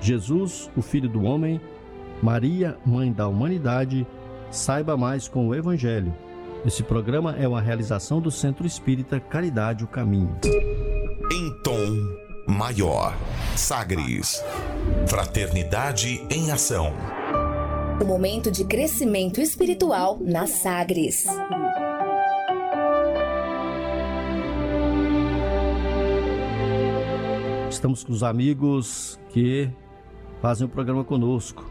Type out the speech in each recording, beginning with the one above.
Jesus, o Filho do Homem, Maria, Mãe da Humanidade, saiba mais com o Evangelho. Esse programa é uma realização do Centro Espírita Caridade o Caminho. Em tom maior, Sagres, Fraternidade em Ação. O momento de crescimento espiritual na Sagres. Estamos com os amigos que fazem o programa conosco.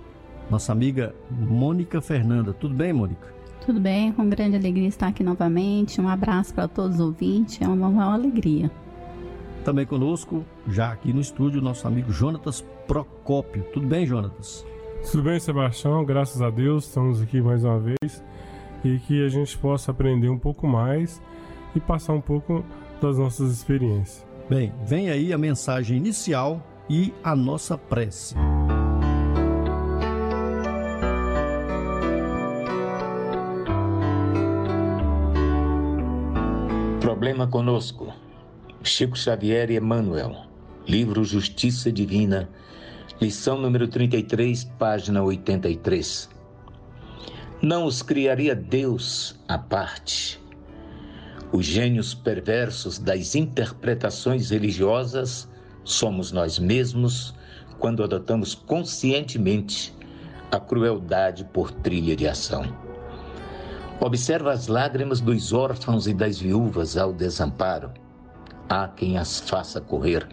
Nossa amiga Mônica Fernanda. Tudo bem, Mônica? Tudo bem, com grande alegria estar aqui novamente. Um abraço para todos os ouvintes, é uma, uma alegria. Também conosco, já aqui no estúdio, nosso amigo Jonatas Procópio. Tudo bem, Jonatas? Tudo bem, Sebastião? Graças a Deus, estamos aqui mais uma vez e que a gente possa aprender um pouco mais e passar um pouco das nossas experiências. Bem, vem aí a mensagem inicial e a nossa prece. Problema conosco. Chico Xavier e Emmanuel. Livro Justiça Divina. Lição número 33, página 83. Não os criaria Deus à parte. Os gênios perversos das interpretações religiosas somos nós mesmos quando adotamos conscientemente a crueldade por trilha de ação. Observa as lágrimas dos órfãos e das viúvas ao desamparo. Há quem as faça correr.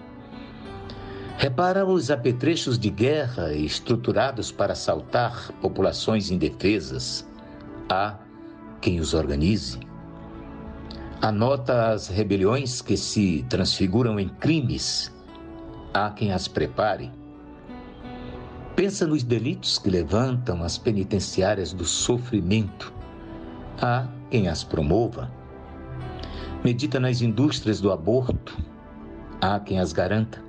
Repara os apetrechos de guerra estruturados para assaltar populações indefesas. Há quem os organize. Anota as rebeliões que se transfiguram em crimes há quem as prepare. Pensa nos delitos que levantam as penitenciárias do sofrimento. Há quem as promova. Medita nas indústrias do aborto. Há quem as garanta.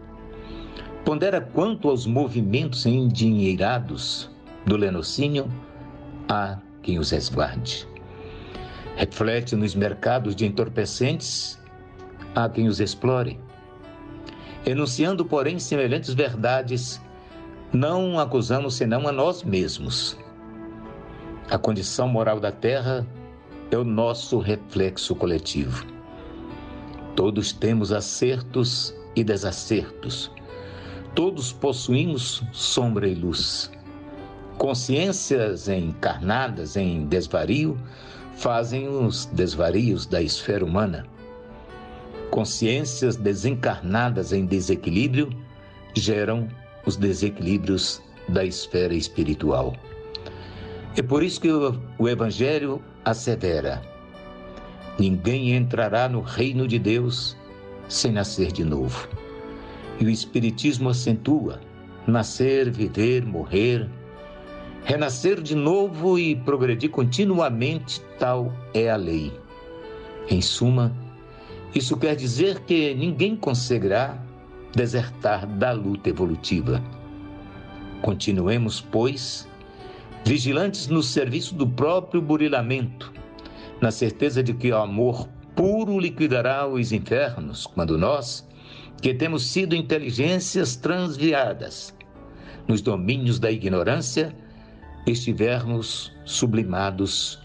Pondera quanto aos movimentos endinheirados do lenocínio. Há quem os resguarde. Reflete nos mercados de entorpecentes. Há quem os explore Enunciando, porém, semelhantes verdades, não acusamos senão a nós mesmos. A condição moral da terra é o nosso reflexo coletivo. Todos temos acertos e desacertos. Todos possuímos sombra e luz. Consciências encarnadas em desvario fazem os desvarios da esfera humana consciências desencarnadas em desequilíbrio geram os desequilíbrios da esfera espiritual. É por isso que o, Evangelho assevera: ninguém entrará no reino de Deus sem nascer de novo. E o Espiritismo acentua: nascer, viver, morrer, renascer de novo e progredir continuamente, tal é a lei. Em suma, isso quer dizer que ninguém conseguirá desertar da luta evolutiva. Continuemos, pois, vigilantes no serviço do próprio burilamento, na certeza de que o amor puro liquidará os infernos quando nós, que temos sido inteligências transviadas nos domínios da ignorância, estivermos sublimados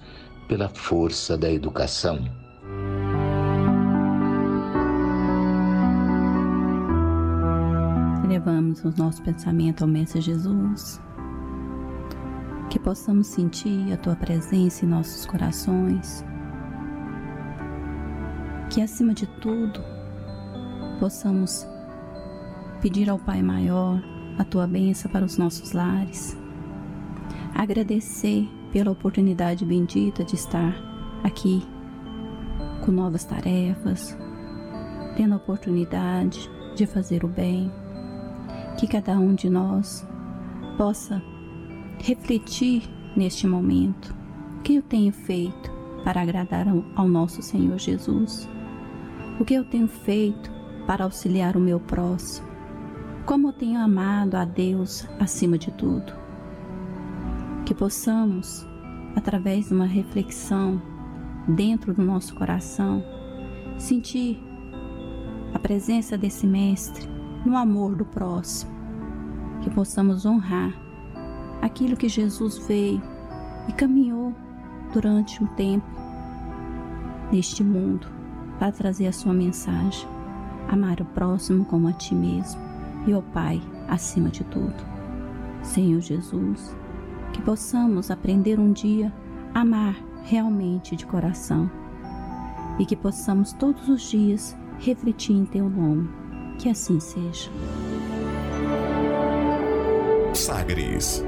pela força da educação. Levamos o nosso pensamento ao Mestre Jesus, que possamos sentir a tua presença em nossos corações, que acima de tudo possamos pedir ao Pai Maior a tua bênção para os nossos lares, agradecer pela oportunidade bendita de estar aqui com novas tarefas, tendo a oportunidade de fazer o bem, que cada um de nós possa refletir neste momento o que eu tenho feito para agradar ao nosso Senhor Jesus, o que eu tenho feito para auxiliar o meu próximo, como eu tenho amado a Deus acima de tudo. Que possamos, através de uma reflexão dentro do nosso coração, sentir a presença desse Mestre no amor do próximo, que possamos honrar aquilo que Jesus veio e caminhou durante um tempo neste mundo para trazer a sua mensagem: amar o próximo como a ti mesmo e o Pai acima de tudo. Senhor Jesus, que possamos aprender um dia a amar realmente de coração e que possamos todos os dias refletir em teu nome. Que assim seja. Sagres.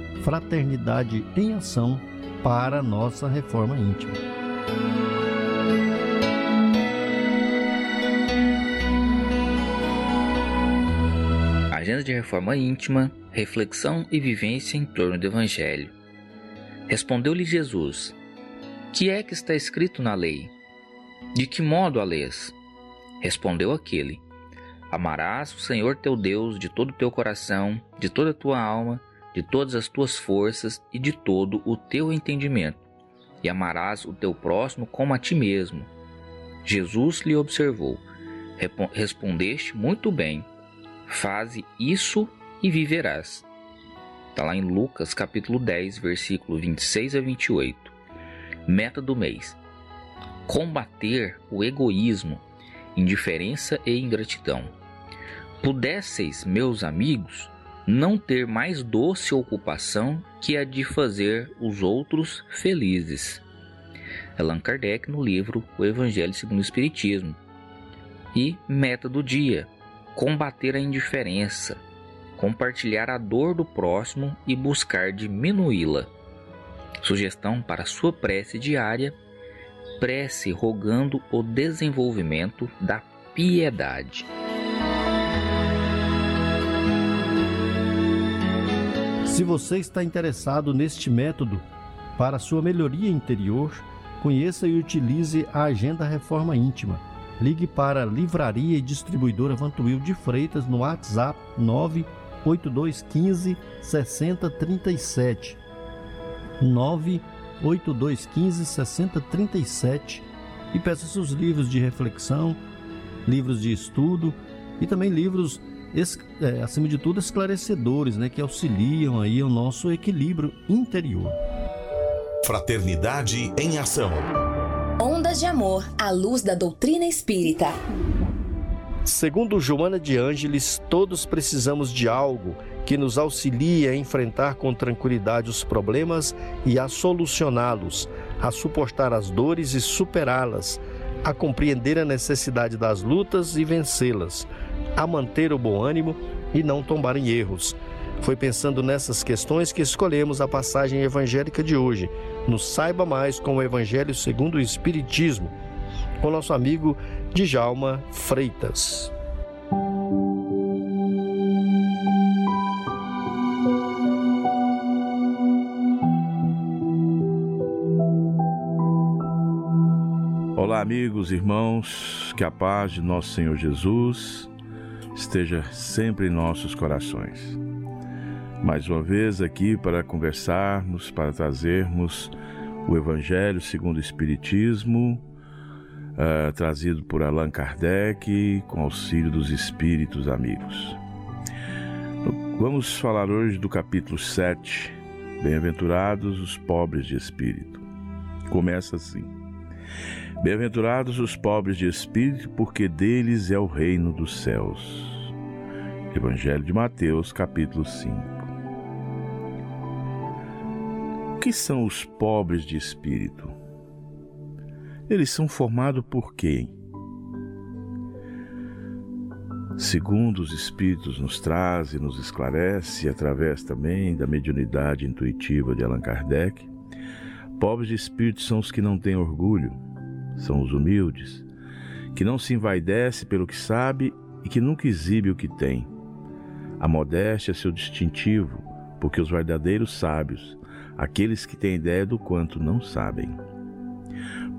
Fraternidade em Ação para nossa reforma íntima. Agenda de Reforma Íntima, Reflexão e Vivência em torno do Evangelho. Respondeu-lhe Jesus: Que é que está escrito na lei? De que modo a lês? Respondeu aquele: Amarás o Senhor teu Deus de todo o teu coração, de toda a tua alma, de todas as tuas forças e de todo o teu entendimento, e amarás o teu próximo como a ti mesmo. Jesus lhe observou: Respondeste muito bem, faze isso e viverás. Está lá em Lucas capítulo 10, versículo 26 a 28. Meta do mês: combater o egoísmo indiferença e ingratidão. Pudesseis, meus amigos, não ter mais doce ocupação que a de fazer os outros felizes. Allan Kardec no livro O Evangelho segundo o Espiritismo. E meta do dia: combater a indiferença, compartilhar a dor do próximo e buscar diminuí-la. Sugestão para sua prece diária prece rogando o desenvolvimento da piedade. Se você está interessado neste método para sua melhoria interior, conheça e utilize a Agenda Reforma Íntima. Ligue para a Livraria e Distribuidora Vantuil de Freitas no WhatsApp 98215 6037. 9 8215 6037 e peça seus livros de reflexão, livros de estudo e também livros, é, acima de tudo, esclarecedores, né, que auxiliam aí o nosso equilíbrio interior. Fraternidade em ação. Ondas de amor à luz da doutrina espírita. Segundo Joana de Ângeles, todos precisamos de algo que nos auxilie a enfrentar com tranquilidade os problemas e a solucioná-los, a suportar as dores e superá-las, a compreender a necessidade das lutas e vencê-las, a manter o bom ânimo e não tombar em erros. Foi pensando nessas questões que escolhemos a passagem evangélica de hoje, no Saiba Mais com o Evangelho segundo o Espiritismo, com nosso amigo Djalma Freitas. Amigos, irmãos, que a paz de nosso Senhor Jesus esteja sempre em nossos corações. mais uma vez aqui para conversarmos, para trazermos o Evangelho segundo o Espiritismo, uh, trazido por Allan Kardec, com auxílio dos Espíritos amigos. Vamos falar hoje do capítulo 7, Bem-aventurados os pobres de espírito. Começa assim: Bem-aventurados os pobres de espírito, porque deles é o reino dos céus. Evangelho de Mateus, capítulo 5 que são os pobres de espírito? Eles são formados por quem? Segundo os Espíritos nos traz e nos esclarece, através também da mediunidade intuitiva de Allan Kardec, pobres de espírito são os que não têm orgulho, são os humildes, que não se envaidece pelo que sabe e que nunca exibe o que tem. A modéstia é seu distintivo, porque os verdadeiros sábios aqueles que têm ideia do quanto não sabem.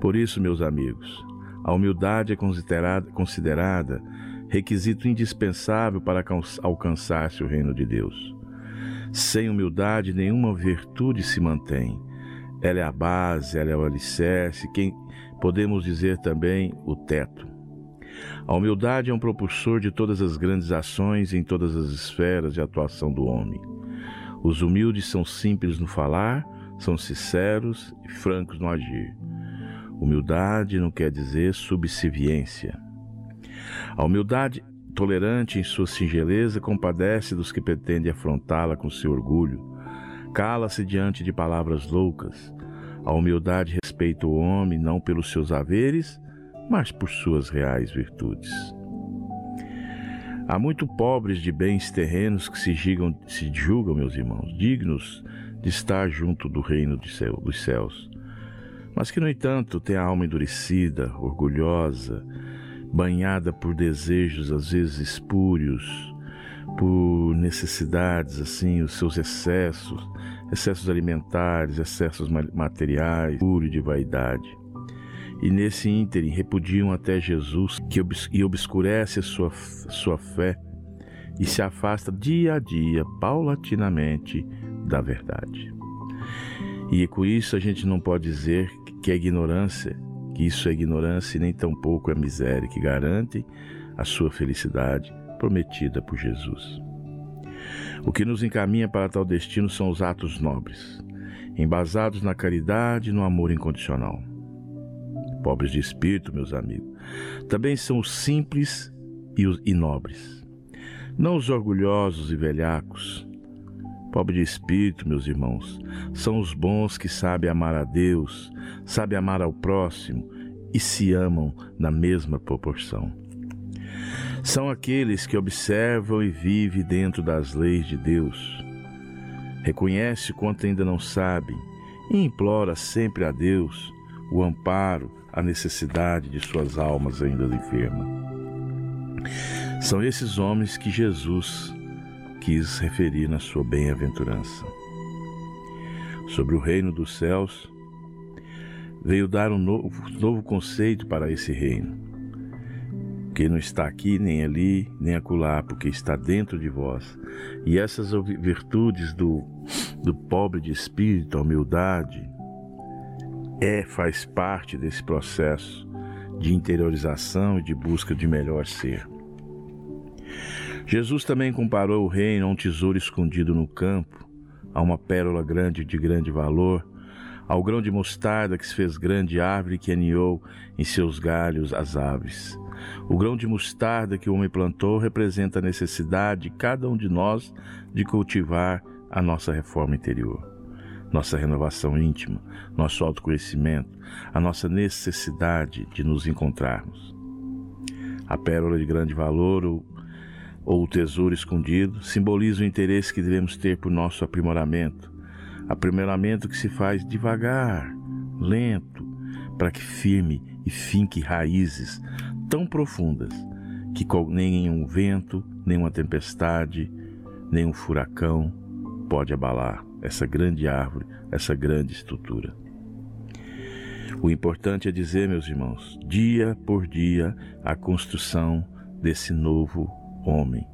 Por isso, meus amigos, a humildade é considerada, considerada requisito indispensável para alcançar-se o reino de Deus. Sem humildade, nenhuma virtude se mantém. Ela é a base, ela é o alicerce, quem podemos dizer também o teto. A humildade é um propulsor de todas as grandes ações em todas as esferas de atuação do homem. Os humildes são simples no falar, são sinceros e francos no agir. Humildade não quer dizer subserviência. A humildade tolerante em sua singeleza compadece dos que pretendem afrontá-la com seu orgulho. Cala-se diante de palavras loucas. A humildade respeita o homem não pelos seus haveres, mas por suas reais virtudes. Há muito pobres de bens terrenos que se, julgam, se julgam, meus irmãos, dignos de estar junto do reino dos céus, mas que, no entanto, têm a alma endurecida, orgulhosa, banhada por desejos às vezes espúrios, por necessidades, assim, os seus excessos, excessos alimentares, excessos materiais, puro de vaidade e nesse ínterim repudiam até Jesus que obs e obscurece sua, sua fé e se afasta dia a dia, paulatinamente, da verdade. E com isso a gente não pode dizer que é ignorância, que isso é ignorância e nem tampouco é miséria que garante a sua felicidade prometida por Jesus. O que nos encaminha para tal destino são os atos nobres, embasados na caridade e no amor incondicional pobres de espírito, meus amigos, também são os simples e os nobres, não os orgulhosos e velhacos. Pobre de espírito, meus irmãos, são os bons que sabem amar a Deus, sabem amar ao próximo e se amam na mesma proporção. São aqueles que observam e vivem dentro das leis de Deus. Reconhece quanto ainda não sabem e implora sempre a Deus o amparo, a necessidade de suas almas ainda enfermas. São esses homens que Jesus quis referir na sua bem-aventurança. Sobre o reino dos céus, veio dar um novo, novo conceito para esse reino, que não está aqui, nem ali, nem acolá, porque está dentro de vós. E essas virtudes do, do pobre de espírito, a humildade, é, faz parte desse processo de interiorização e de busca de melhor ser. Jesus também comparou o reino a um tesouro escondido no campo, a uma pérola grande de grande valor, ao grão de mostarda que se fez grande árvore que aniou em seus galhos as aves. O grão de mostarda que o homem plantou representa a necessidade de cada um de nós de cultivar a nossa reforma interior nossa renovação íntima, nosso autoconhecimento, a nossa necessidade de nos encontrarmos. A pérola de grande valor ou, ou o tesouro escondido simboliza o interesse que devemos ter por nosso aprimoramento, aprimoramento que se faz devagar, lento, para que firme e finque raízes tão profundas que nem um vento, nem uma tempestade, nem um furacão pode abalar essa grande árvore, essa grande estrutura. O importante é dizer, meus irmãos, dia por dia, a construção desse novo homem,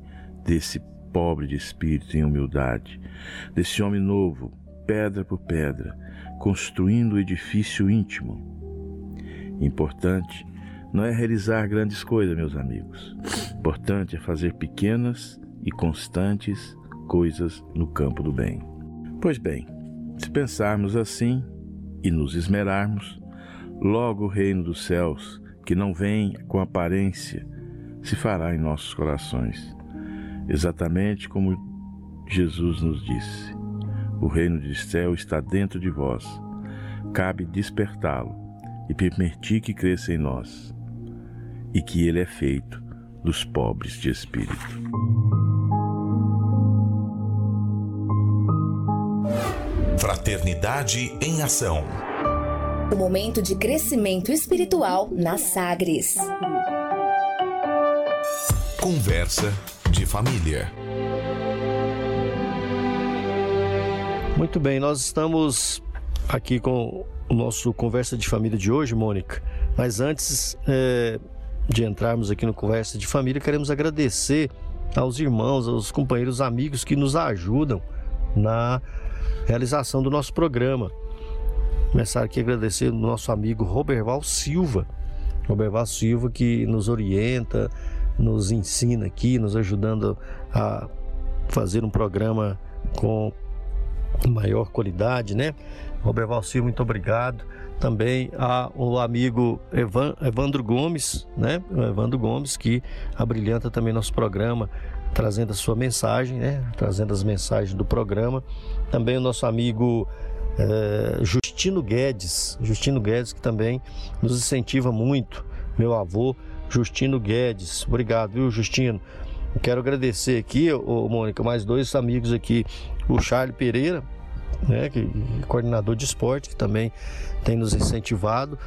desse pobre de espírito e humildade, desse homem novo, pedra por pedra, construindo o edifício íntimo. Importante não é realizar grandes coisas, meus amigos. Importante é fazer pequenas e constantes coisas no campo do bem. Pois bem, se pensarmos assim e nos esmerarmos, logo o reino dos céus, que não vem com aparência, se fará em nossos corações, exatamente como Jesus nos disse. O reino do céu está dentro de vós. Cabe despertá-lo e permitir que cresça em nós, e que ele é feito dos pobres de espírito. Fraternidade em Ação. O momento de crescimento espiritual na Sagres. Conversa de família. Muito bem, nós estamos aqui com o nosso Conversa de Família de hoje, Mônica. Mas antes é, de entrarmos aqui no Conversa de Família, queremos agradecer aos irmãos, aos companheiros, amigos que nos ajudam na realização do nosso programa. Começar aqui a agradecer o nosso amigo Roberval Silva. Roberval Silva que nos orienta, nos ensina aqui, nos ajudando a fazer um programa com maior qualidade, né? Roberval Silva, muito obrigado. Também ao amigo Evan, Evandro Gomes, né? O Evandro Gomes, que abrilhanta também nosso programa, trazendo a sua mensagem, né? Trazendo as mensagens do programa. Também o nosso amigo é, Justino Guedes, Justino Guedes que também nos incentiva muito, meu avô Justino Guedes. Obrigado, viu, Justino? Quero agradecer aqui, ô, Mônica, mais dois amigos aqui, o Charles Pereira, né, que, coordenador de esporte, que também tem nos incentivado.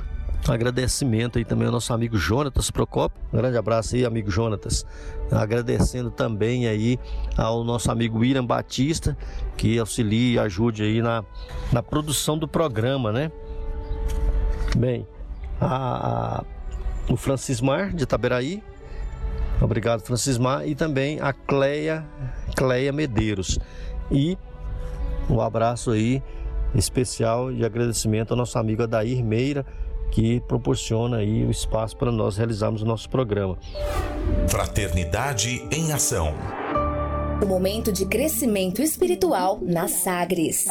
Agradecimento aí também ao nosso amigo Jonatas Procopio. Um grande abraço aí, amigo Jonatas. Agradecendo também aí ao nosso amigo William Batista, que auxilia e ajude aí na, na produção do programa, né? Bem, a, a, o Francismar de Itaberaí. Obrigado, Francismar. E também a Cleia, Cleia Medeiros. E um abraço aí especial de agradecimento ao nosso amigo Adair Meira que proporciona aí o espaço para nós realizarmos o nosso programa. Fraternidade em Ação. O momento de crescimento espiritual na Sagres.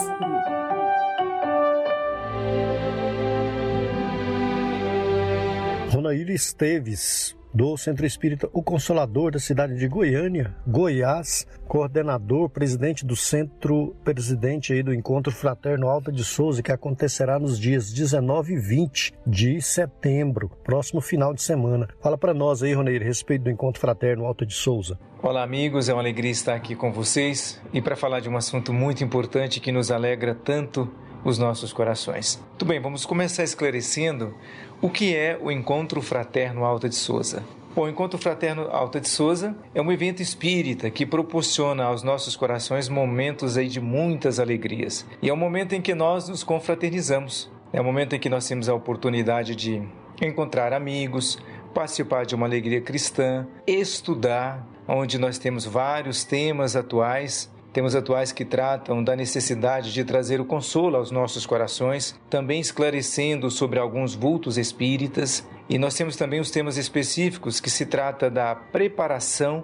Ronaíra Esteves, do Centro Espírita O Consolador da cidade de Goiânia, Goiás, coordenador, presidente do centro, presidente aí do Encontro Fraterno Alta de Souza, que acontecerá nos dias 19 e 20 de setembro, próximo final de semana. Fala para nós aí, Roneiro, a respeito do Encontro Fraterno Alta de Souza. Olá, amigos, é uma alegria estar aqui com vocês e para falar de um assunto muito importante que nos alegra tanto os nossos corações. Muito bem, vamos começar esclarecendo o que é o Encontro Fraterno Alta de Souza. Bom, o Encontro Fraterno Alta de Souza é um evento espírita que proporciona aos nossos corações momentos aí de muitas alegrias. E é um momento em que nós nos confraternizamos. É um momento em que nós temos a oportunidade de encontrar amigos, participar de uma alegria cristã, estudar, onde nós temos vários temas atuais temos atuais que tratam da necessidade de trazer o consolo aos nossos corações, também esclarecendo sobre alguns vultos espíritas, e nós temos também os temas específicos que se trata da preparação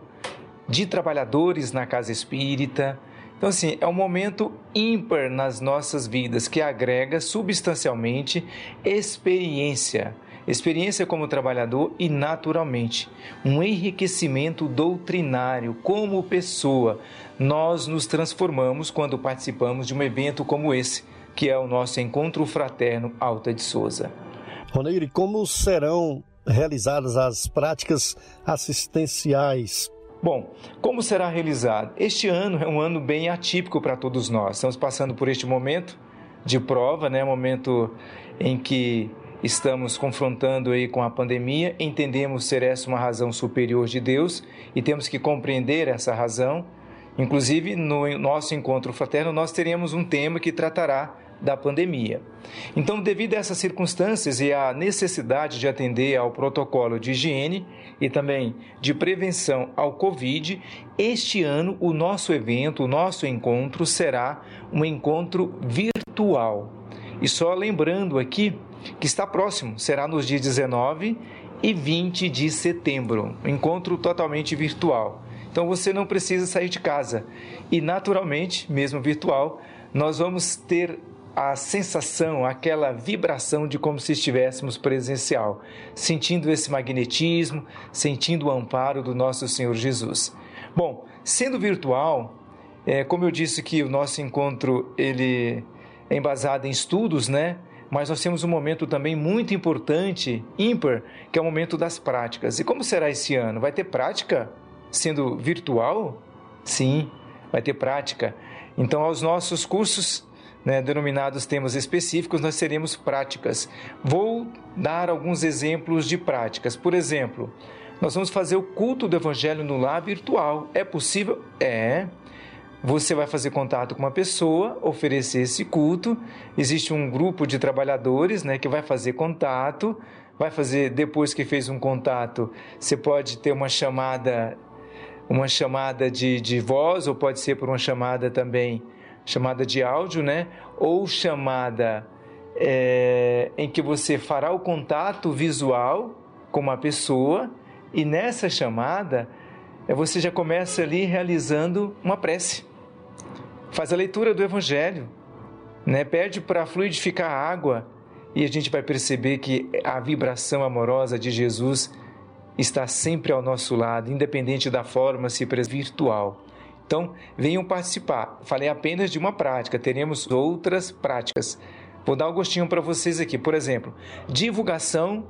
de trabalhadores na casa espírita. Então, assim, é um momento ímpar nas nossas vidas que agrega substancialmente experiência experiência como trabalhador e, naturalmente, um enriquecimento doutrinário como pessoa. Nós nos transformamos quando participamos de um evento como esse, que é o nosso Encontro Fraterno Alta de Souza. Roneire, como serão realizadas as práticas assistenciais Bom, como será realizado? Este ano é um ano bem atípico para todos nós. Estamos passando por este momento de prova, né? Momento em que estamos confrontando aí com a pandemia, entendemos ser essa uma razão superior de Deus e temos que compreender essa razão. Inclusive, no nosso encontro fraterno, nós teremos um tema que tratará da pandemia. Então, devido a essas circunstâncias e à necessidade de atender ao protocolo de higiene e também de prevenção ao Covid, este ano o nosso evento, o nosso encontro será um encontro virtual. E só lembrando aqui que está próximo, será nos dias 19 e 20 de setembro, um encontro totalmente virtual. Então você não precisa sair de casa. E naturalmente, mesmo virtual, nós vamos ter a sensação, aquela vibração de como se estivéssemos presencial, sentindo esse magnetismo, sentindo o amparo do nosso Senhor Jesus. Bom, sendo virtual, é, como eu disse que o nosso encontro ele é embasado em estudos, né? Mas nós temos um momento também muito importante, ímpar, que é o momento das práticas. E como será esse ano? Vai ter prática sendo virtual? Sim, vai ter prática. Então, aos nossos cursos né, denominados temas específicos, nós teremos práticas. Vou dar alguns exemplos de práticas. Por exemplo, nós vamos fazer o culto do Evangelho no lar virtual. É possível? É. Você vai fazer contato com uma pessoa, oferecer esse culto. Existe um grupo de trabalhadores né, que vai fazer contato. Vai fazer, depois que fez um contato, você pode ter uma chamada, uma chamada de, de voz, ou pode ser por uma chamada também chamada de áudio, né? Ou chamada é, em que você fará o contato visual com uma pessoa e nessa chamada é, você já começa ali realizando uma prece. Faz a leitura do Evangelho, né? Pede para fluidificar a água e a gente vai perceber que a vibração amorosa de Jesus está sempre ao nosso lado, independente da forma se virtual. Então, venham participar. Falei apenas de uma prática, teremos outras práticas. Vou dar um gostinho para vocês aqui. Por exemplo, divulgação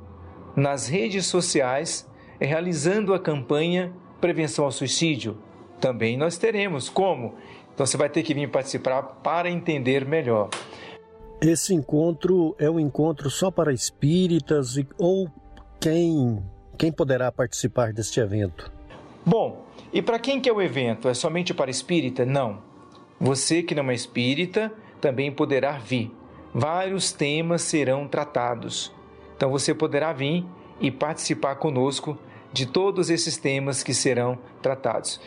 nas redes sociais, realizando a campanha Prevenção ao Suicídio. Também nós teremos. Como? Então você vai ter que vir participar para entender melhor. Esse encontro é um encontro só para espíritas ou quem, quem poderá participar deste evento? Bom, e para quem que é o evento? É somente para espírita? Não. Você que não é espírita também poderá vir. Vários temas serão tratados. Então você poderá vir e participar conosco de todos esses temas que serão tratados.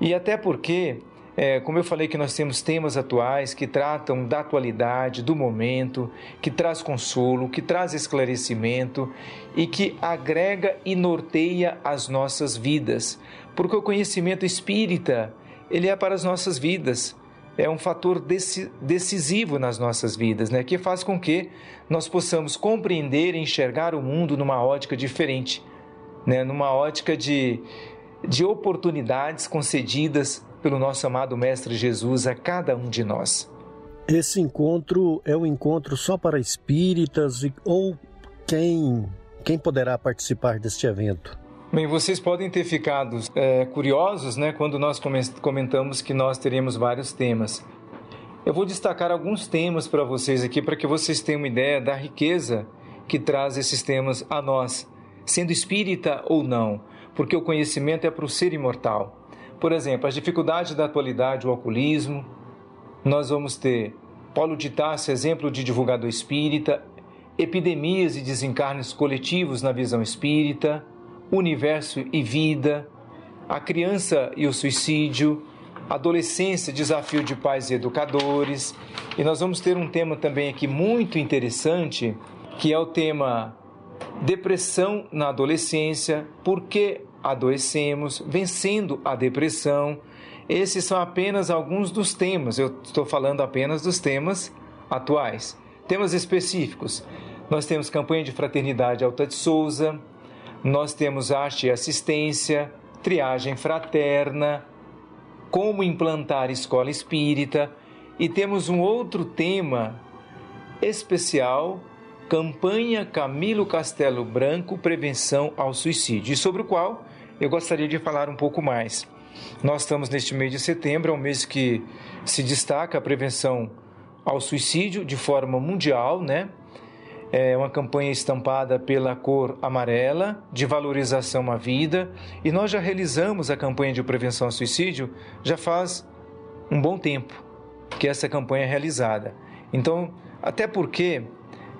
E até porque, é, como eu falei que nós temos temas atuais que tratam da atualidade, do momento, que traz consolo, que traz esclarecimento e que agrega e norteia as nossas vidas porque o conhecimento espírita, ele é para as nossas vidas, é um fator decisivo nas nossas vidas, né? que faz com que nós possamos compreender e enxergar o mundo numa ótica diferente, né? numa ótica de, de oportunidades concedidas pelo nosso amado Mestre Jesus a cada um de nós. Esse encontro é um encontro só para espíritas ou quem, quem poderá participar deste evento? Bem, vocês podem ter ficado é, curiosos né, quando nós comentamos que nós teremos vários temas. Eu vou destacar alguns temas para vocês aqui para que vocês tenham uma ideia da riqueza que traz esses temas a nós, sendo espírita ou não, porque o conhecimento é para o ser imortal. Por exemplo, as dificuldades da atualidade, o alcoolismo. Nós vamos ter Paulo de Tarso, exemplo de divulgador espírita, epidemias e desencarnes coletivos na visão espírita universo e vida, a criança e o suicídio, adolescência, desafio de pais e educadores. E nós vamos ter um tema também aqui muito interessante, que é o tema depressão na adolescência, por que adoecemos, vencendo a depressão. Esses são apenas alguns dos temas, eu estou falando apenas dos temas atuais. Temas específicos. Nós temos campanha de fraternidade Alta de Souza, nós temos arte e assistência, triagem fraterna, como implantar escola espírita e temos um outro tema especial, campanha Camilo Castelo Branco Prevenção ao Suicídio, sobre o qual eu gostaria de falar um pouco mais. Nós estamos neste mês de setembro, é um mês que se destaca a prevenção ao suicídio de forma mundial, né? é uma campanha estampada pela cor amarela de valorização à vida e nós já realizamos a campanha de prevenção ao suicídio já faz um bom tempo que essa campanha é realizada. Então, até porque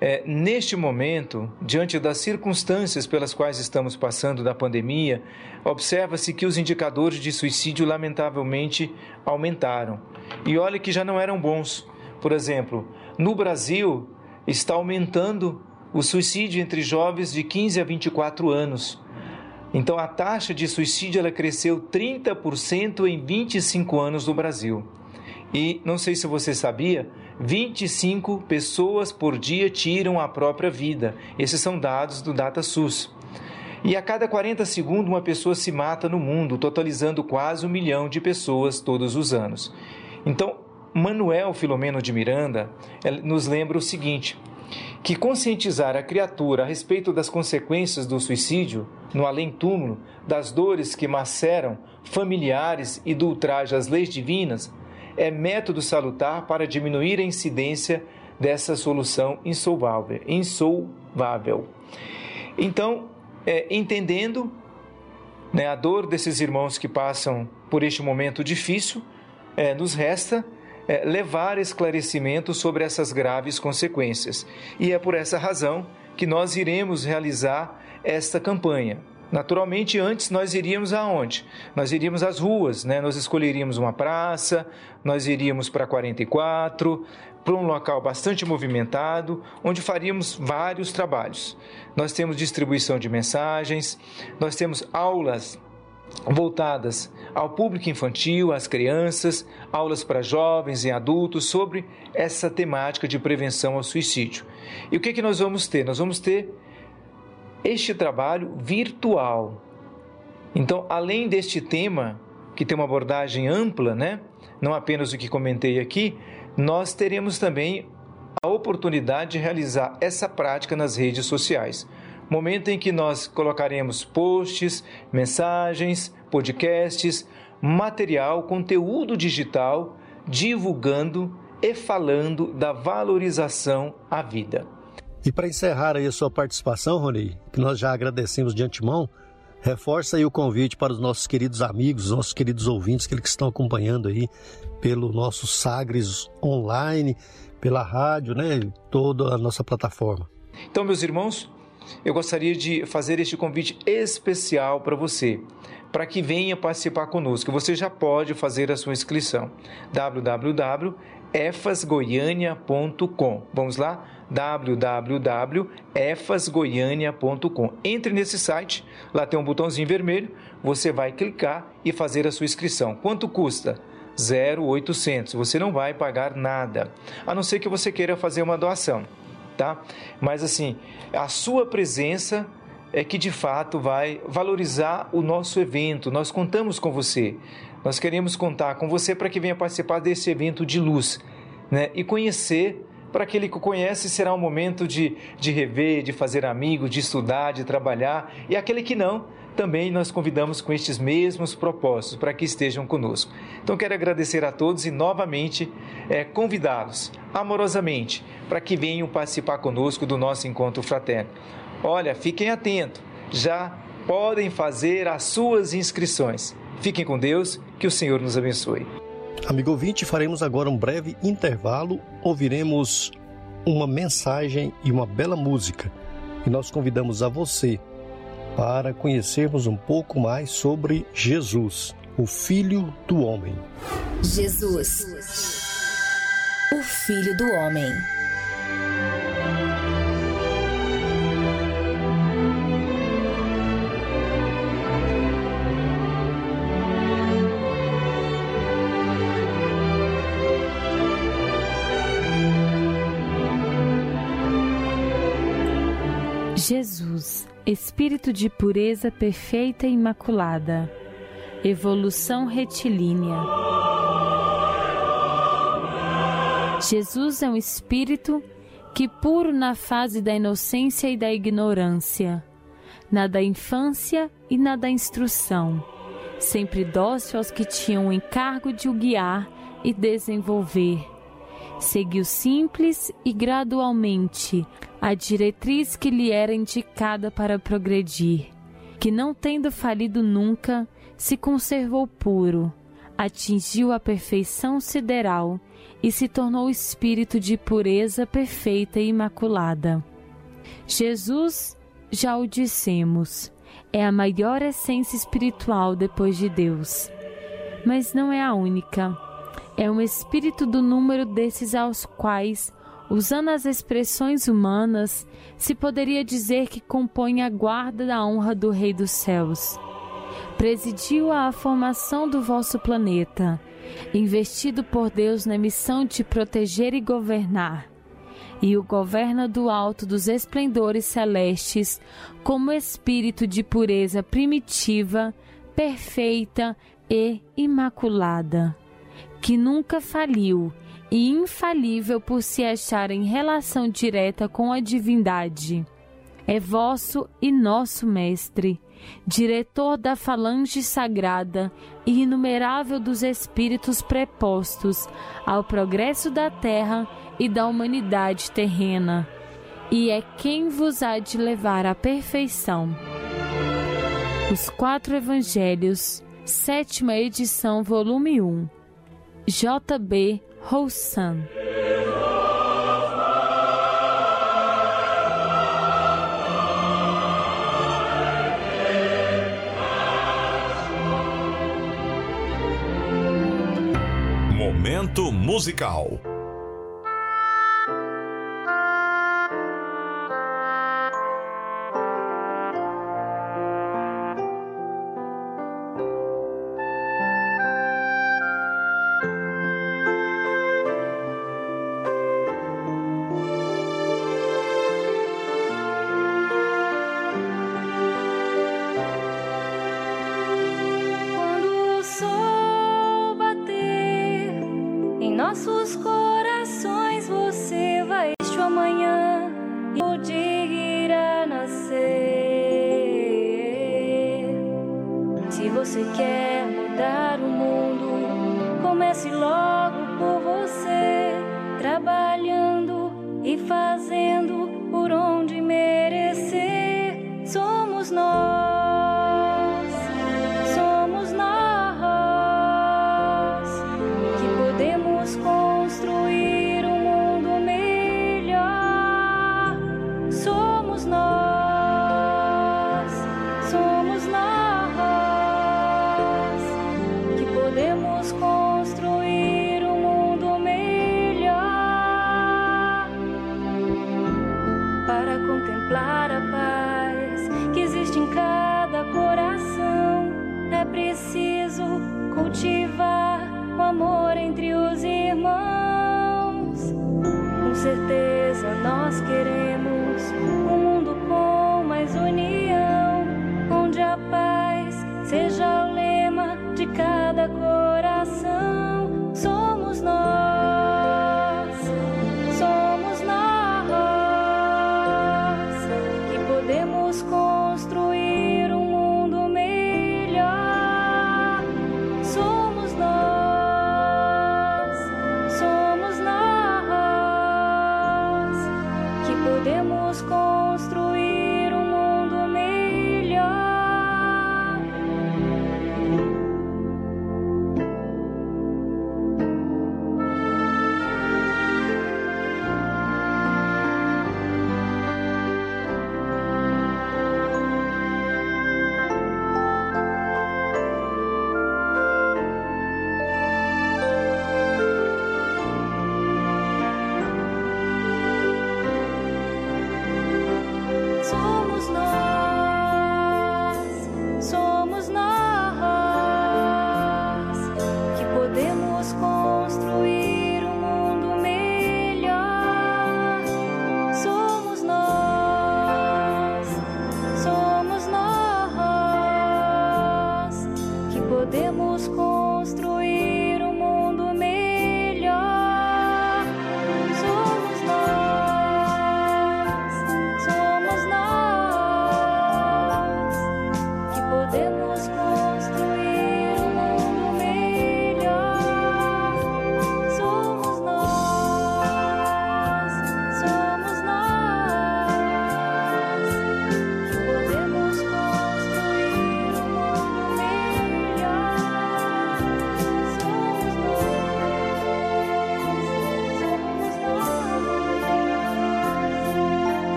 é, neste momento, diante das circunstâncias pelas quais estamos passando da pandemia, observa-se que os indicadores de suicídio lamentavelmente aumentaram. E olha que já não eram bons. Por exemplo, no Brasil está aumentando o suicídio entre jovens de 15 a 24 anos. Então a taxa de suicídio ela cresceu 30% em 25 anos no Brasil. E não sei se você sabia, 25 pessoas por dia tiram a própria vida. Esses são dados do DataSUS. E a cada 40 segundos, uma pessoa se mata no mundo, totalizando quase um milhão de pessoas todos os anos. Então, Manuel Filomeno de Miranda nos lembra o seguinte: que conscientizar a criatura a respeito das consequências do suicídio no além-túmulo, das dores que maceram familiares e do ultraje às leis divinas, é método salutar para diminuir a incidência dessa solução insolvável. insolvável. Então, é, entendendo né, a dor desses irmãos que passam por este momento difícil, é, nos resta é, levar esclarecimento sobre essas graves consequências. E é por essa razão que nós iremos realizar esta campanha. Naturalmente, antes nós iríamos aonde? Nós iríamos às ruas, né? Nós escolheríamos uma praça, nós iríamos para 44, para um local bastante movimentado, onde faríamos vários trabalhos. Nós temos distribuição de mensagens, nós temos aulas voltadas ao público infantil, às crianças, aulas para jovens e adultos sobre essa temática de prevenção ao suicídio. E o que, que nós vamos ter? Nós vamos ter este trabalho virtual. Então, além deste tema, que tem uma abordagem ampla, né? não apenas o que comentei aqui, nós teremos também a oportunidade de realizar essa prática nas redes sociais. Momento em que nós colocaremos posts, mensagens, podcasts, material, conteúdo digital, divulgando e falando da valorização à vida. E para encerrar aí a sua participação, Rony, que nós já agradecemos de antemão, reforça aí o convite para os nossos queridos amigos, nossos queridos ouvintes, aqueles que estão acompanhando aí pelo nosso Sagres online, pela rádio, né, toda a nossa plataforma. Então, meus irmãos, eu gostaria de fazer este convite especial para você, para que venha participar conosco. Você já pode fazer a sua inscrição. www efasgoiania.com. Vamos lá? www.efasgoiania.com. Entre nesse site, lá tem um botãozinho vermelho, você vai clicar e fazer a sua inscrição. Quanto custa? 0,800. Você não vai pagar nada, a não ser que você queira fazer uma doação, tá? Mas assim, a sua presença é que de fato vai valorizar o nosso evento. Nós contamos com você. Nós queremos contar com você para que venha participar desse evento de luz né? e conhecer. Para aquele que conhece, será um momento de, de rever, de fazer amigos, de estudar, de trabalhar. E aquele que não, também nós convidamos com estes mesmos propósitos para que estejam conosco. Então quero agradecer a todos e novamente é, convidá-los amorosamente para que venham participar conosco do nosso encontro fraterno. Olha, fiquem atentos, já podem fazer as suas inscrições. Fiquem com Deus, que o Senhor nos abençoe. Amigo ouvinte, faremos agora um breve intervalo, ouviremos uma mensagem e uma bela música. E nós convidamos a você para conhecermos um pouco mais sobre Jesus, o Filho do Homem. Jesus, o Filho do Homem. Espírito de pureza perfeita e imaculada, evolução retilínea. Jesus é um espírito que, puro na fase da inocência e da ignorância, na da infância e na da instrução, sempre dócil aos que tinham o encargo de o guiar e desenvolver seguiu simples e gradualmente a diretriz que lhe era indicada para progredir, que não tendo falido nunca, se conservou puro, atingiu a perfeição sideral e se tornou espírito de pureza perfeita e imaculada. Jesus, já o dissemos, é a maior essência espiritual depois de Deus. Mas não é a única. É um espírito do número desses aos quais, usando as expressões humanas, se poderia dizer que compõe a guarda da honra do Rei dos Céus. Presidiu a formação do vosso planeta, investido por Deus na missão de proteger e governar e o governa do alto dos esplendores celestes, como espírito de pureza primitiva, perfeita e imaculada, que nunca faliu e infalível por se achar em relação direta com a divindade. É vosso e nosso Mestre, diretor da falange sagrada e inumerável dos espíritos prepostos ao progresso da terra e da humanidade terrena, e é quem vos há de levar à perfeição. Os Quatro Evangelhos, sétima edição, volume 1. J.B. Roussan. Momento musical. podemos construir.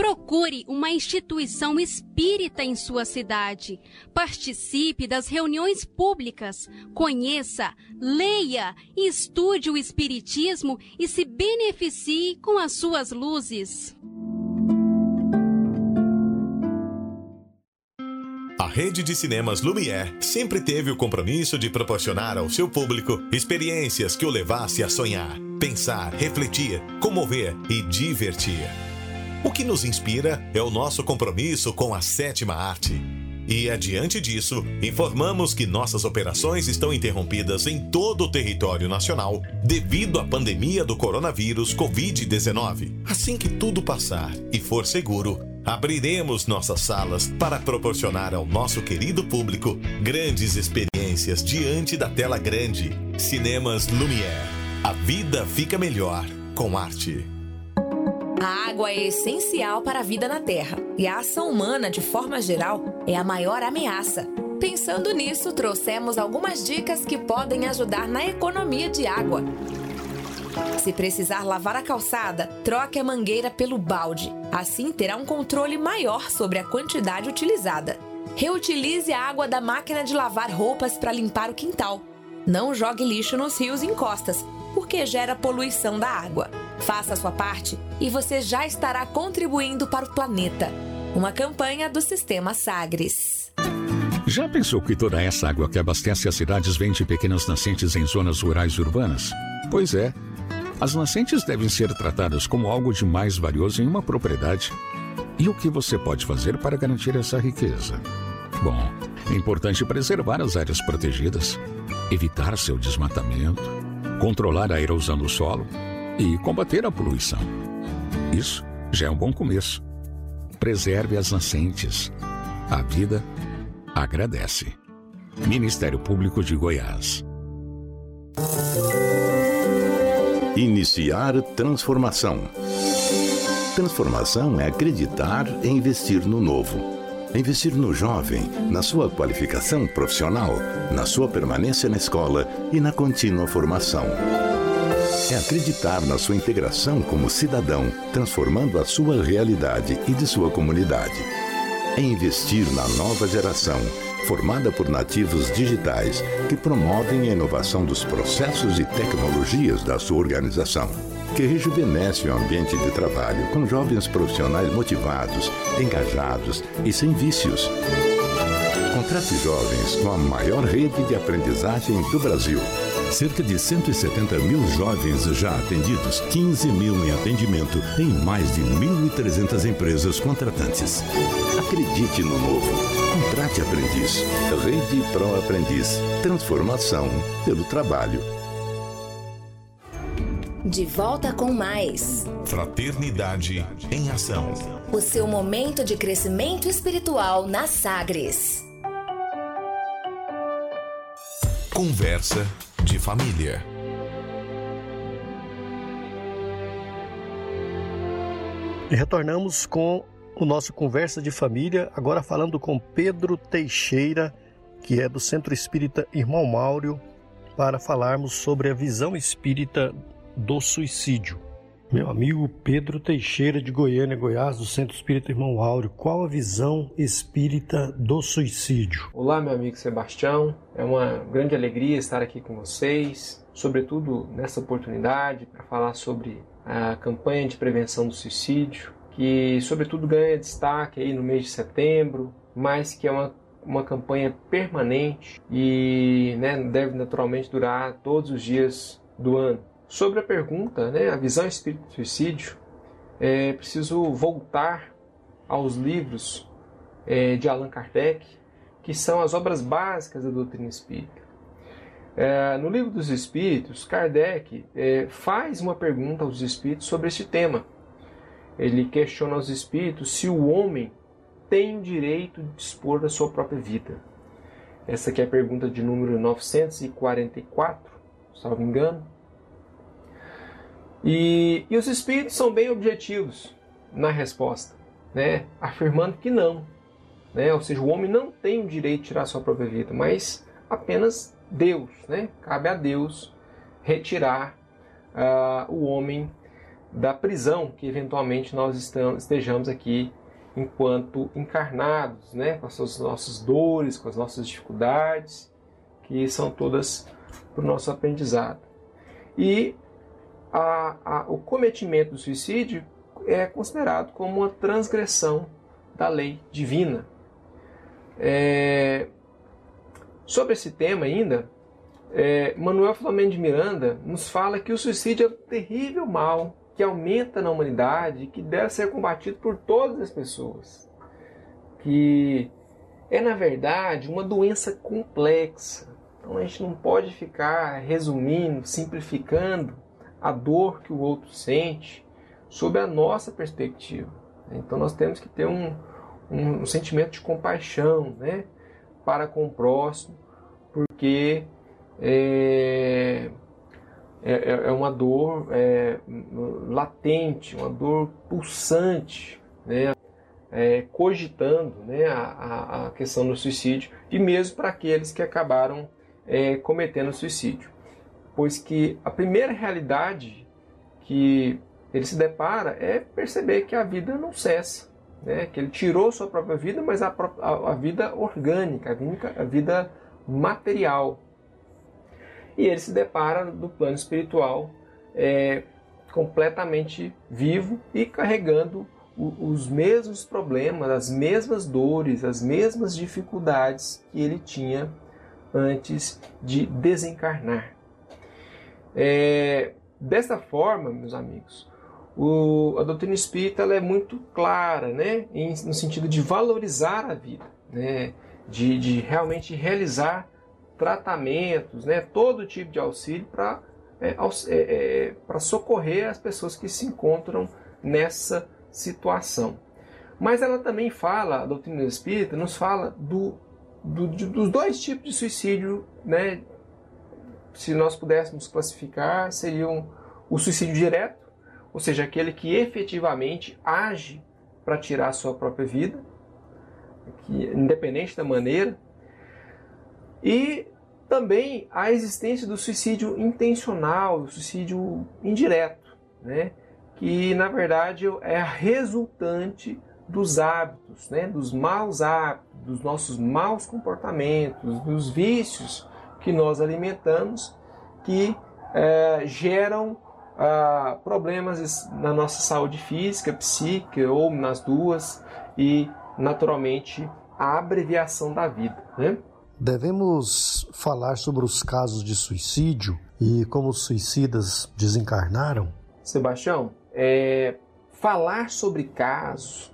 Procure uma instituição espírita em sua cidade. Participe das reuniões públicas. Conheça, leia e estude o Espiritismo e se beneficie com as suas luzes. A rede de cinemas Lumière sempre teve o compromisso de proporcionar ao seu público experiências que o levasse a sonhar, pensar, refletir, comover e divertir. O que nos inspira é o nosso compromisso com a sétima arte. E, adiante disso, informamos que nossas operações estão interrompidas em todo o território nacional devido à pandemia do coronavírus Covid-19. Assim que tudo passar e for seguro, abriremos nossas salas para proporcionar ao nosso querido público grandes experiências diante da tela grande. Cinemas Lumière. A vida fica melhor com arte. A água é essencial para a vida na Terra e a ação humana, de forma geral, é a maior ameaça. Pensando nisso, trouxemos algumas dicas que podem ajudar na economia de água. Se precisar lavar a calçada, troque a mangueira pelo balde. Assim terá um controle maior sobre a quantidade utilizada. Reutilize a água da máquina de lavar roupas para limpar o quintal. Não jogue lixo nos rios e encostas, porque gera poluição da água. Faça a sua parte e você já estará contribuindo para o planeta. Uma campanha do Sistema Sagres. Já pensou que toda essa água que abastece as cidades vem de pequenas nascentes em zonas rurais e urbanas? Pois é. As nascentes devem ser tratadas como algo de mais valioso em uma propriedade. E o que você pode fazer para garantir essa riqueza? Bom, é importante preservar as áreas protegidas, evitar seu desmatamento, controlar a erosão do solo e combater a poluição. Isso já é um bom começo. Preserve as nascentes. A vida agradece. Ministério Público de Goiás. Iniciar transformação. Transformação é acreditar e investir no novo. Investir no jovem, na sua qualificação profissional, na sua permanência na escola e na contínua formação. É acreditar na sua integração como cidadão, transformando a sua realidade e de sua comunidade. É investir na nova geração, formada por nativos digitais que promovem a inovação dos processos e tecnologias da sua organização, que rejuvenesce o ambiente de trabalho com jovens profissionais motivados, engajados e sem vícios. Contrate jovens com a maior rede de aprendizagem do Brasil. Cerca de 170 mil jovens já atendidos, 15 mil em atendimento em mais de 1.300 empresas contratantes. Acredite no novo. Contrate aprendiz. Rede Pro Aprendiz. Transformação pelo trabalho. De volta com mais. Fraternidade em Ação. O seu momento de crescimento espiritual na Sagres. Conversa de família. Retornamos com o nosso Conversa de Família, agora falando com Pedro Teixeira, que é do Centro Espírita Irmão Mauro, para falarmos sobre a visão espírita do suicídio. Meu amigo Pedro Teixeira de Goiânia, Goiás, do Centro Espírita Irmão Áureo, qual a visão espírita do suicídio? Olá, meu amigo Sebastião, é uma grande alegria estar aqui com vocês, sobretudo nessa oportunidade para falar sobre a campanha de prevenção do suicídio, que sobretudo ganha destaque aí no mês de setembro, mas que é uma, uma campanha permanente e né, deve naturalmente durar todos os dias do ano. Sobre a pergunta, né, a visão espírita do suicídio, é preciso voltar aos livros é, de Allan Kardec, que são as obras básicas da doutrina espírita. É, no livro dos Espíritos, Kardec é, faz uma pergunta aos espíritos sobre este tema. Ele questiona aos espíritos se o homem tem o direito de dispor da sua própria vida. Essa aqui é a pergunta de número 944, salvo engano. E, e os espíritos são bem objetivos na resposta, né? afirmando que não. Né? Ou seja, o homem não tem o direito de tirar sua própria vida, mas apenas Deus. Né? Cabe a Deus retirar uh, o homem da prisão que eventualmente nós estejamos aqui enquanto encarnados, né? com as nossas dores, com as nossas dificuldades, que são todas para o nosso aprendizado. E a, a, o cometimento do suicídio é considerado como uma transgressão da lei divina. É, sobre esse tema ainda, é, Manuel Flamengo de Miranda nos fala que o suicídio é um terrível mal que aumenta na humanidade que deve ser combatido por todas as pessoas. Que é, na verdade, uma doença complexa. Então a gente não pode ficar resumindo, simplificando a dor que o outro sente sob a nossa perspectiva. Então nós temos que ter um, um, um sentimento de compaixão né, para com o próximo, porque é, é, é, é uma dor é, latente, uma dor pulsante, né? É, cogitando né, a, a, questão do suicídio e mesmo para aqueles que acabaram é, cometendo suicídio. Pois que a primeira realidade que ele se depara é perceber que a vida não cessa, né? que ele tirou sua própria vida, mas a, a, a vida orgânica, a vida, material, e ele se depara do plano espiritual é, completamente vivo e carregando os mesmos problemas, as mesmas dores, as mesmas dificuldades que ele tinha antes de desencarnar. É, dessa forma, meus amigos, o, a doutrina espírita é muito clara, né, em, no sentido de valorizar a vida, né, de, de realmente realizar tratamentos, né, todo tipo de auxílio para é, é, é socorrer as pessoas que se encontram nessa situação. Mas ela também fala, a doutrina espírita nos fala do, do, de, dos dois tipos de suicídio, né, se nós pudéssemos classificar, seriam o suicídio direto, ou seja, aquele que efetivamente age para tirar a sua própria vida, que, independente da maneira, e também a existência do suicídio intencional, do suicídio indireto, né? que na verdade é a resultante dos hábitos, né? dos maus hábitos, dos nossos maus comportamentos, dos vícios que nós alimentamos, que é, geram ah, problemas na nossa saúde física, psíquica ou nas duas, e naturalmente a abreviação da vida. Né? Devemos falar sobre os casos de suicídio e como os suicidas desencarnaram? Sebastião, é, falar sobre casos,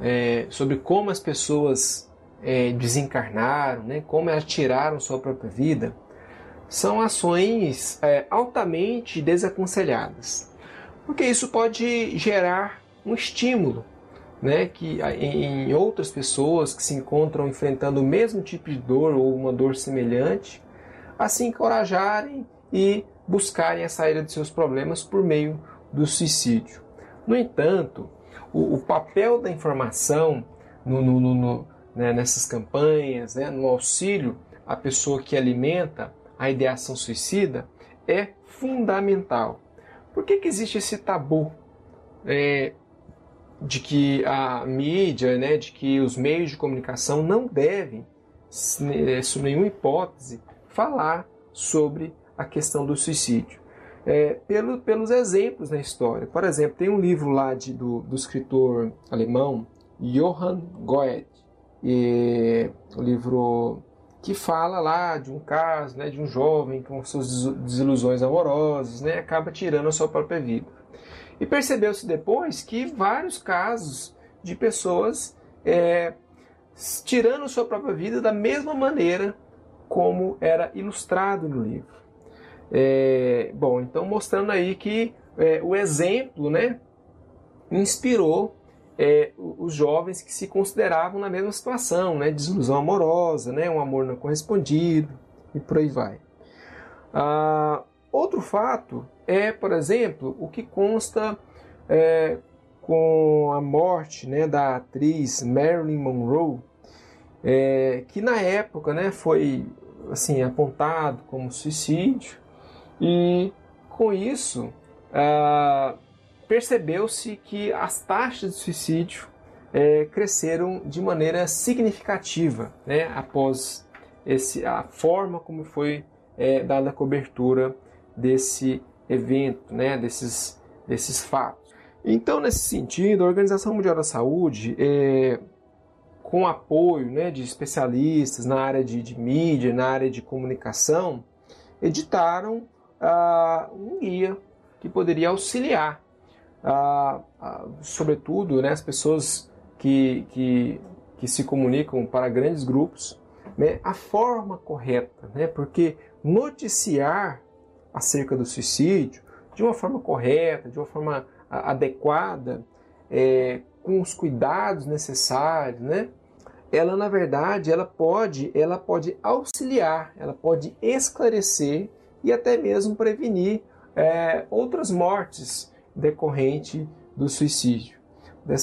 é, sobre como as pessoas é, desencarnaram, né, como elas tiraram sua própria vida, são ações é, altamente desaconselhadas, porque isso pode gerar um estímulo né, que em outras pessoas que se encontram enfrentando o mesmo tipo de dor ou uma dor semelhante, a se encorajarem e buscarem a saída de seus problemas por meio do suicídio. No entanto, o, o papel da informação no, no, no, né, nessas campanhas, né, no auxílio à pessoa que alimenta a ideação suicida, é fundamental. Por que, que existe esse tabu? É, de que a mídia, né, de que os meios de comunicação não devem, eh, sob nenhuma hipótese, falar sobre a questão do suicídio. É, pelo, pelos exemplos na história. Por exemplo, tem um livro lá de, do, do escritor alemão Johann Goethe, e, o livro que fala lá de um caso, né, de um jovem com suas desilusões amorosas, né, acaba tirando a sua própria vida. E percebeu-se depois que vários casos de pessoas é, tirando sua própria vida da mesma maneira como era ilustrado no livro. É, bom, então mostrando aí que é, o exemplo, né, inspirou é, os jovens que se consideravam na mesma situação, né, desilusão amorosa, né, um amor não correspondido e por aí vai. Ah, outro fato é, por exemplo, o que consta é, com a morte né, da atriz Marilyn Monroe, é, que na época né, foi assim apontado como suicídio e com isso ah, percebeu-se que as taxas de suicídio é, cresceram de maneira significativa né, após esse, a forma como foi é, dada a cobertura desse evento, né, desses, desses fatos. Então, nesse sentido, a Organização Mundial da Saúde, é, com apoio né, de especialistas na área de, de mídia, na área de comunicação, editaram ah, um guia que poderia auxiliar, ah, ah, sobretudo, né, as pessoas que, que, que se comunicam para grandes grupos, né, a forma correta, né, porque noticiar acerca do suicídio de uma forma correta, de uma forma adequada, é, com os cuidados necessários, né? Ela na verdade ela pode, ela pode auxiliar, ela pode esclarecer e até mesmo prevenir é, outras mortes decorrente do suicídio.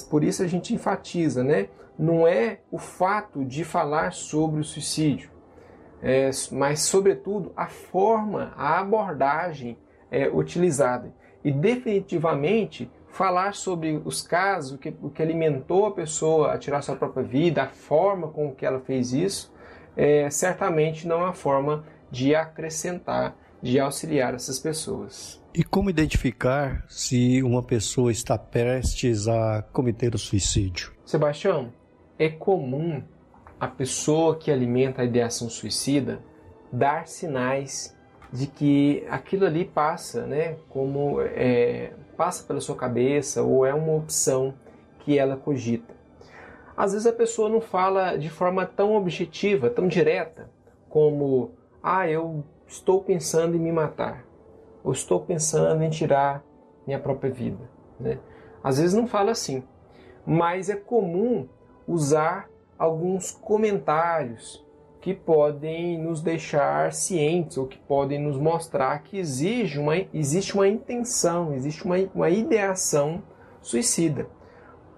Por isso a gente enfatiza, né? Não é o fato de falar sobre o suicídio, é, mas sobretudo a forma, a abordagem é, utilizada. E definitivamente falar sobre os casos, o que, o que alimentou a pessoa a tirar sua própria vida, a forma com que ela fez isso, é, certamente não é uma forma de acrescentar, de auxiliar essas pessoas. E como identificar se uma pessoa está prestes a cometer o suicídio? Sebastião, é comum a pessoa que alimenta a ideação suicida dar sinais de que aquilo ali passa, né, como é, passa pela sua cabeça ou é uma opção que ela cogita. Às vezes a pessoa não fala de forma tão objetiva, tão direta, como ah, eu estou pensando em me matar, ou estou pensando em tirar minha própria vida. Né? Às vezes não fala assim, mas é comum usar alguns comentários que podem nos deixar cientes ou que podem nos mostrar que exige uma, existe uma intenção, existe uma, uma ideação suicida.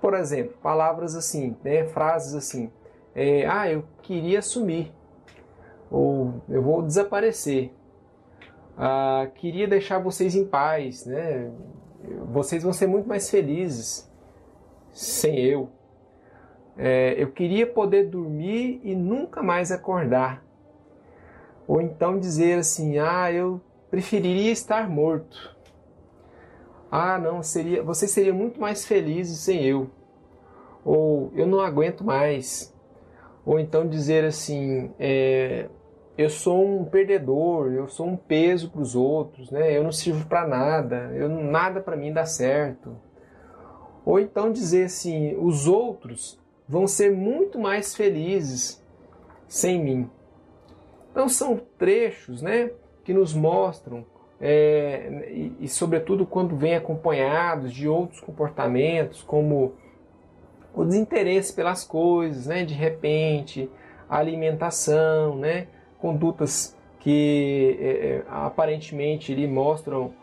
Por exemplo, palavras assim, né, frases assim, é, ah, eu queria sumir, ou eu vou desaparecer, ah, queria deixar vocês em paz, né? vocês vão ser muito mais felizes sem eu. É, eu queria poder dormir e nunca mais acordar. Ou então dizer assim: ah, eu preferiria estar morto. Ah, não, seria, você seria muito mais feliz sem eu. Ou eu não aguento mais. Ou então dizer assim: é, eu sou um perdedor, eu sou um peso para os outros, né? Eu não sirvo para nada, eu nada para mim dá certo. Ou então dizer assim: os outros vão ser muito mais felizes sem mim. Então são trechos, né, que nos mostram é, e, e, sobretudo quando vêm acompanhados de outros comportamentos, como o desinteresse pelas coisas, né, de repente, a alimentação, né, condutas que é, é aparentemente lhe mostram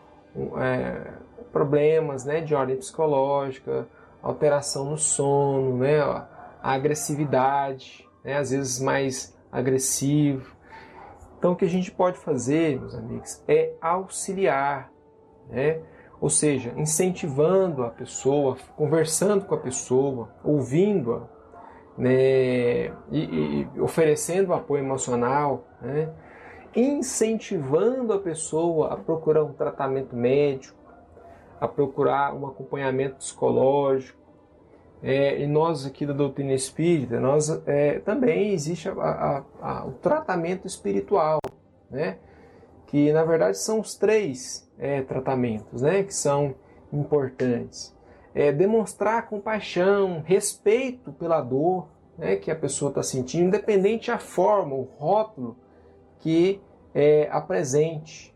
é, problemas, né, de ordem psicológica, alteração no sono, né, a agressividade, né? às vezes mais agressivo. Então, o que a gente pode fazer, meus amigos, é auxiliar, né? ou seja, incentivando a pessoa, conversando com a pessoa, ouvindo-a, né? e, e, oferecendo apoio emocional, né? incentivando a pessoa a procurar um tratamento médico, a procurar um acompanhamento psicológico, é, e nós aqui da doutrina espírita, nós é, também existe a, a, a, o tratamento espiritual, né? que na verdade são os três é, tratamentos né? que são importantes. É, demonstrar compaixão, respeito pela dor né, que a pessoa está sentindo, independente a forma, o rótulo que é, apresente.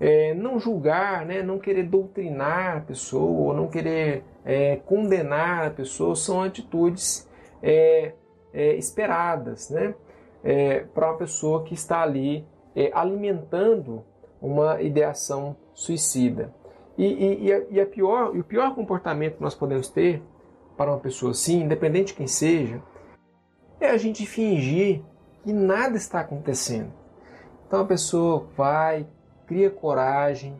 É, não julgar, né, não querer doutrinar a pessoa, ou não querer é, condenar a pessoa, são atitudes é, é, esperadas né, é, para uma pessoa que está ali alimentando uma ideação suicida. E, e, e, a, e, a pior, e o pior comportamento que nós podemos ter para uma pessoa assim, independente de quem seja, é a gente fingir que nada está acontecendo. Então a pessoa vai, cria coragem,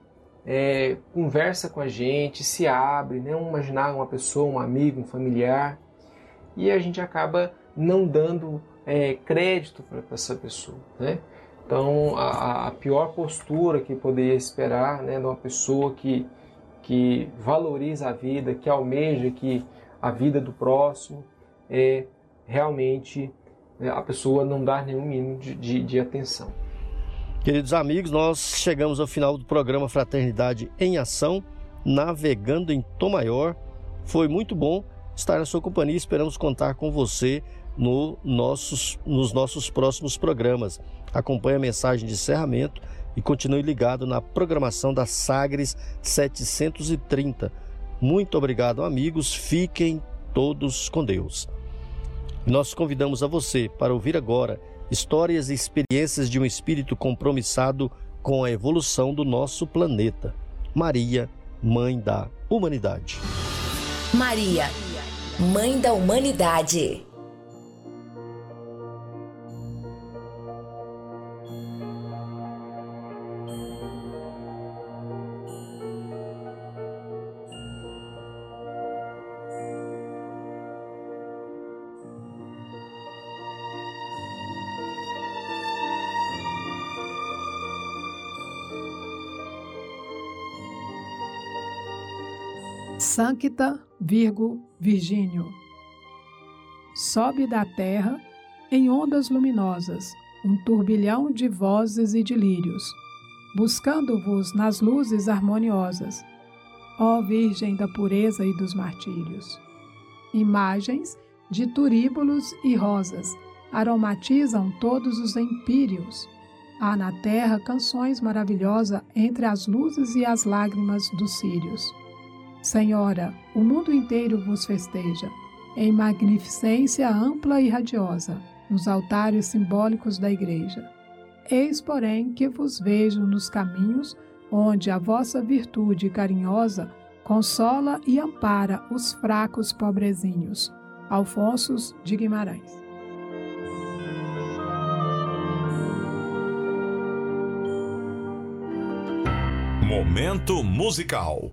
é, conversa com a gente, se abre, né? Imaginar uma pessoa, um amigo, um familiar, e a gente acaba não dando é, crédito para essa pessoa, né? Então, a, a, pior postura que poderia esperar né, de uma pessoa que, que valoriza a vida, que almeja que a vida do próximo, é realmente né, a pessoa não dar nenhum mínimo de, de, de atenção. Queridos amigos, nós chegamos ao final do programa Fraternidade em Ação, navegando em Tom Maior. Foi muito bom estar na sua companhia. Esperamos contar com você no nossos, nos nossos próximos programas. Acompanhe a mensagem de encerramento e continue ligado na programação da Sagres 730. Muito obrigado, amigos. Fiquem todos com Deus. Nós convidamos a você para ouvir agora histórias e experiências de um espírito compromissado com a evolução do nosso planeta. Maria, Mãe da Humanidade. Maria, Mãe da Humanidade. Sancta Virgo Virgínio. Sobe da terra em ondas luminosas um turbilhão de vozes e de lírios, buscando-vos nas luzes harmoniosas, ó Virgem da pureza e dos martírios. Imagens de turíbulos e rosas aromatizam todos os empíreos. Há na terra canções maravilhosas entre as luzes e as lágrimas dos círios. Senhora, o mundo inteiro vos festeja, em magnificência ampla e radiosa, nos altares simbólicos da Igreja. Eis, porém, que vos vejo nos caminhos onde a vossa virtude carinhosa consola e ampara os fracos pobrezinhos. Alfonso de Guimarães. Momento musical.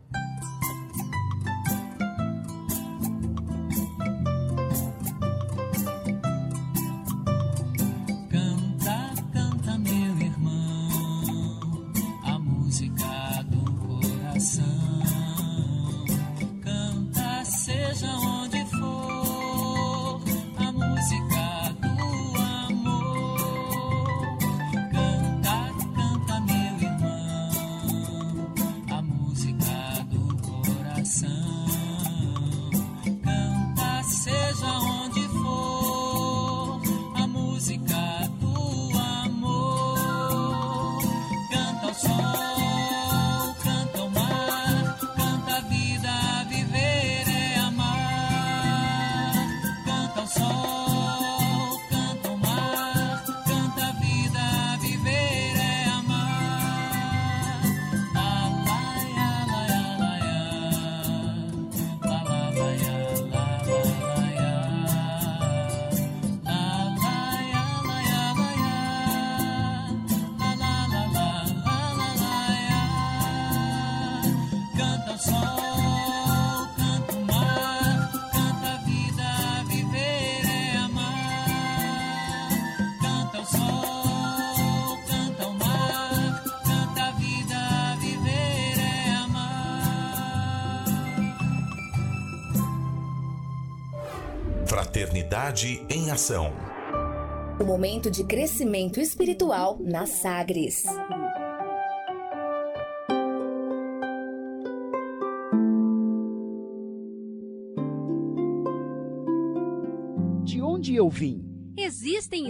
Fraternidade em Ação. O momento de crescimento espiritual na Sagres. De onde eu vim? Existem